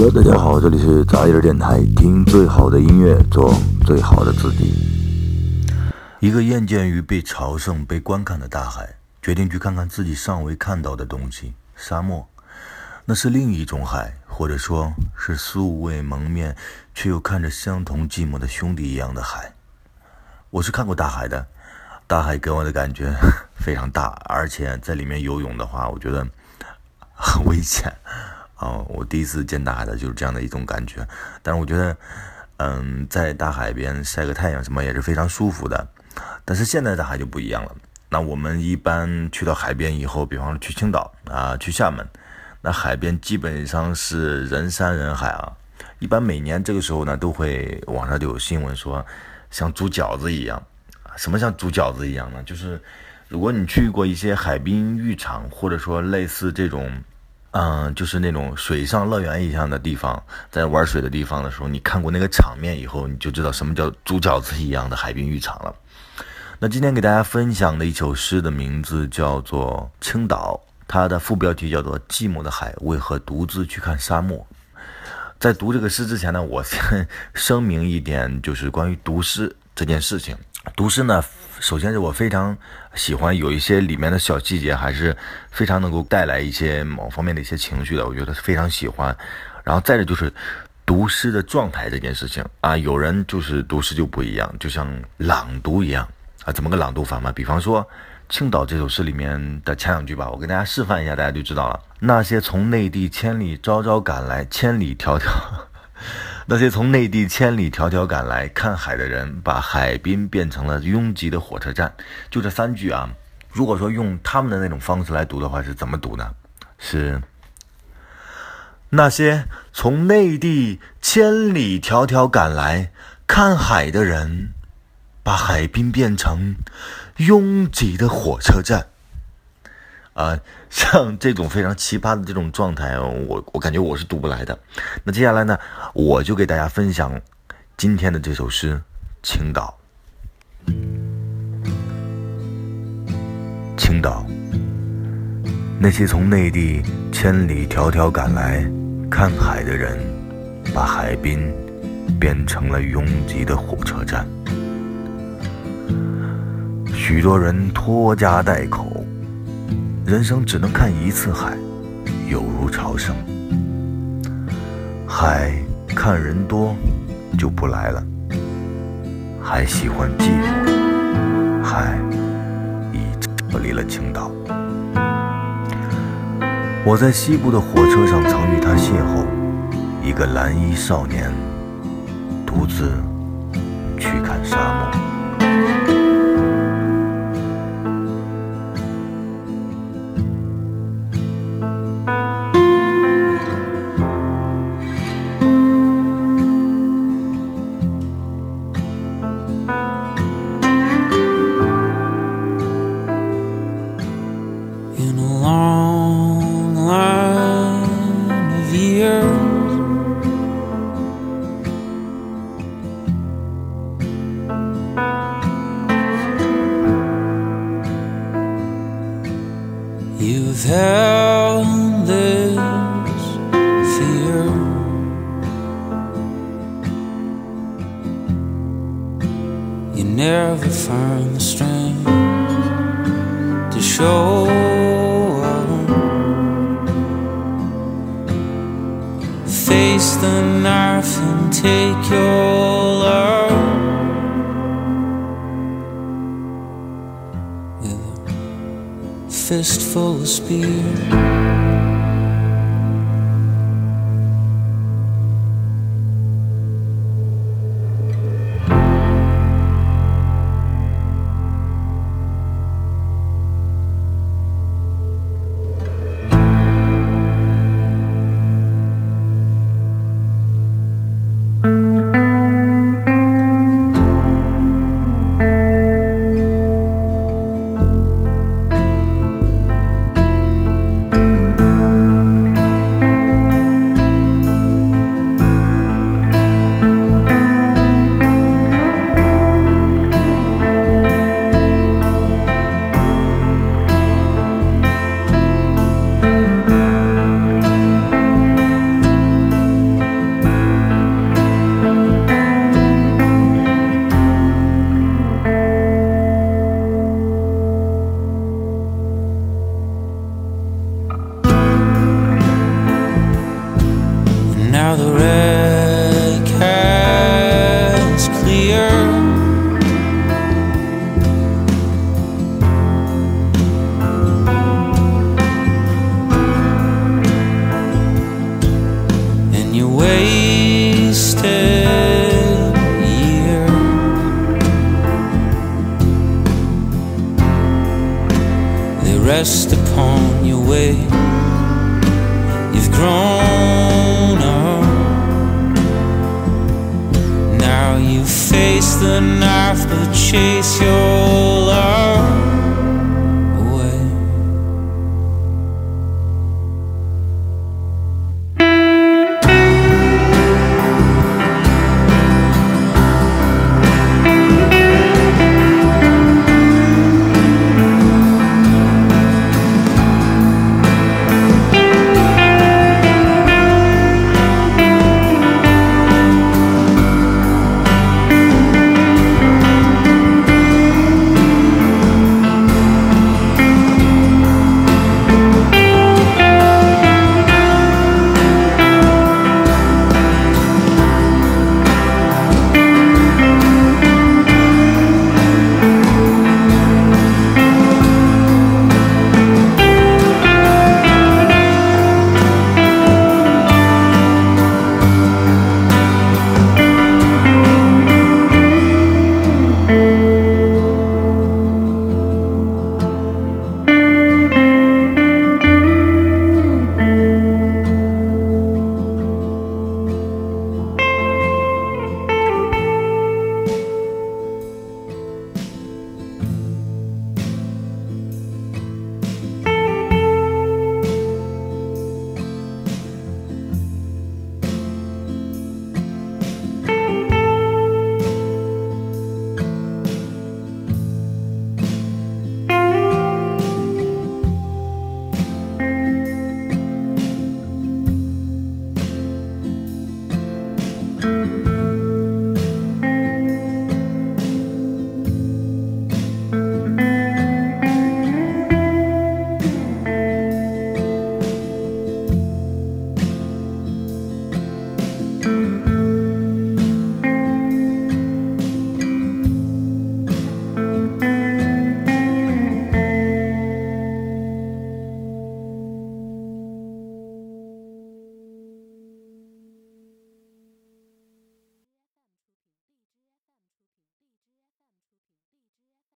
Hello，大家好，这里是杂音电台，听最好的音乐，做最好的自己。一个厌倦于被朝圣、被观看的大海，决定去看看自己尚未看到的东西——沙漠。那是另一种海，或者说是素未蒙面却又看着相同寂寞的兄弟一样的海。我是看过大海的，大海给我的感觉 非常大，而且在里面游泳的话，我觉得很危险。啊，我第一次见大海的就是这样的一种感觉，但是我觉得，嗯，在大海边晒个太阳什么也是非常舒服的。但是现在大海就不一样了。那我们一般去到海边以后，比方说去青岛啊，去厦门，那海边基本上是人山人海啊。一般每年这个时候呢，都会网上就有新闻说，像煮饺子一样。什么像煮饺子一样呢？就是如果你去过一些海滨浴场，或者说类似这种。嗯，就是那种水上乐园一样的地方，在玩水的地方的时候，你看过那个场面以后，你就知道什么叫猪饺子一样的海滨浴场了。那今天给大家分享的一首诗的名字叫做《青岛》，它的副标题叫做《寂寞的海为何独自去看沙漠》。在读这个诗之前呢，我先 声明一点，就是关于读诗这件事情。读诗呢，首先是我非常喜欢有一些里面的小细节，还是非常能够带来一些某方面的一些情绪的，我觉得非常喜欢。然后再者就是读诗的状态这件事情啊，有人就是读诗就不一样，就像朗读一样啊，怎么个朗读法嘛？比方说《青岛》这首诗里面的前两句吧，我给大家示范一下，大家就知道了。那些从内地千里朝朝赶来，千里迢迢。那些从内地千里迢迢赶来看海的人，把海滨变成了拥挤的火车站。就这三句啊，如果说用他们的那种方式来读的话，是怎么读呢？是那些从内地千里迢迢赶来看海的人，把海滨变成拥挤的火车站。啊，像这种非常奇葩的这种状态，我我感觉我是读不来的。那接下来呢，我就给大家分享今天的这首诗《青岛》。青岛，那些从内地千里迢迢赶来看海的人，把海滨变成了拥挤的火车站，许多人拖家带口。人生只能看一次海，犹如朝圣。海看人多就不来了，还喜欢寂寞。海已撤离了青岛。我在西部的火车上曾与他邂逅，一个蓝衣少年，独自去看沙漠。Never find the strength to show Face the knife and take your fist full of spear. Rest upon your way. You've grown up. Now you face the knife, but chase your